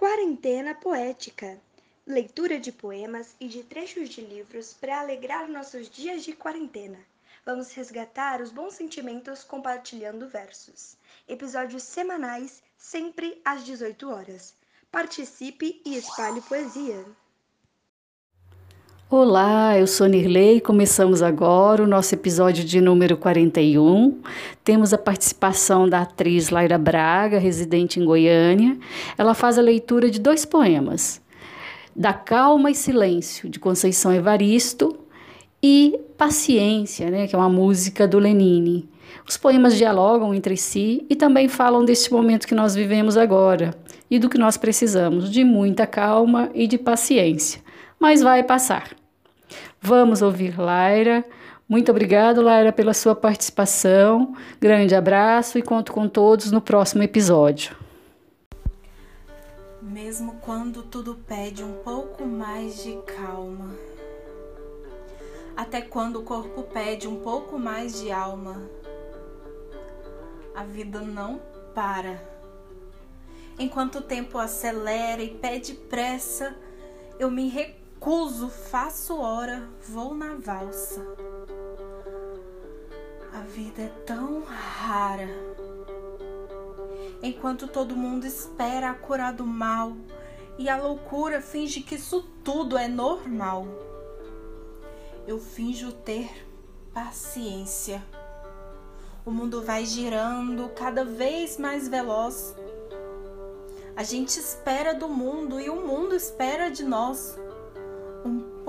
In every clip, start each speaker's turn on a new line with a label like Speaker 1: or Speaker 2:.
Speaker 1: Quarentena Poética leitura de poemas e de trechos de livros para alegrar nossos dias de quarentena. Vamos resgatar os bons sentimentos compartilhando versos. Episódios semanais, sempre às 18 horas. Participe e espalhe poesia.
Speaker 2: Olá, eu sou Nirley. Começamos agora o nosso episódio de número 41. Temos a participação da atriz Laira Braga, residente em Goiânia. Ela faz a leitura de dois poemas: Da Calma e Silêncio, de Conceição Evaristo, e Paciência, né, que é uma música do Lenine. Os poemas dialogam entre si e também falam deste momento que nós vivemos agora e do que nós precisamos, de muita calma e de paciência. Mas vai passar. Vamos ouvir Laira. Muito obrigado, Laira, pela sua participação. Grande abraço e conto com todos no próximo episódio.
Speaker 3: Mesmo quando tudo pede um pouco mais de calma, até quando o corpo pede um pouco mais de alma, a vida não para. Enquanto o tempo acelera e pede pressa, eu me recuo Recuso, faço hora, vou na valsa. A vida é tão rara. Enquanto todo mundo espera a cura do mal e a loucura finge que isso tudo é normal. Eu finjo ter paciência. O mundo vai girando cada vez mais veloz. A gente espera do mundo e o mundo espera de nós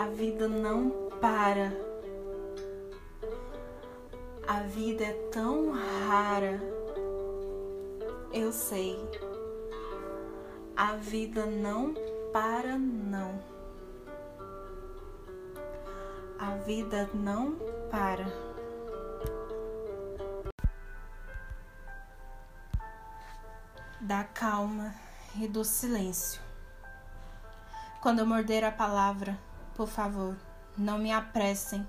Speaker 3: a vida não para. A vida é tão rara. Eu sei. A vida não para, não. A vida não para. Da calma e do silêncio. Quando eu morder a palavra, por favor, não me apressem.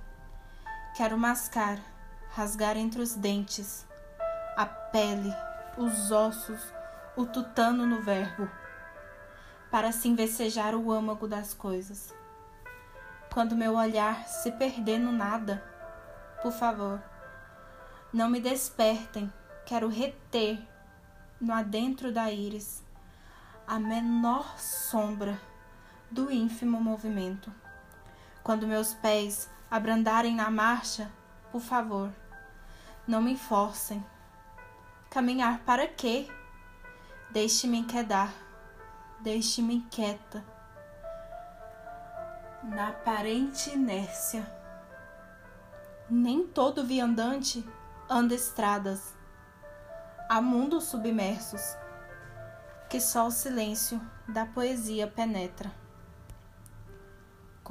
Speaker 3: Quero mascar, rasgar entre os dentes, a pele, os ossos, o tutano no verbo, para assim vecejar o âmago das coisas. Quando meu olhar se perder no nada, por favor, não me despertem, quero reter no adentro da íris a menor sombra do ínfimo movimento. Quando meus pés abrandarem na marcha, por favor, não me forcem. Caminhar para quê? Deixe-me quedar, deixe-me quieta. Na aparente inércia. Nem todo viandante anda estradas. Há mundos submersos que só o silêncio da poesia penetra.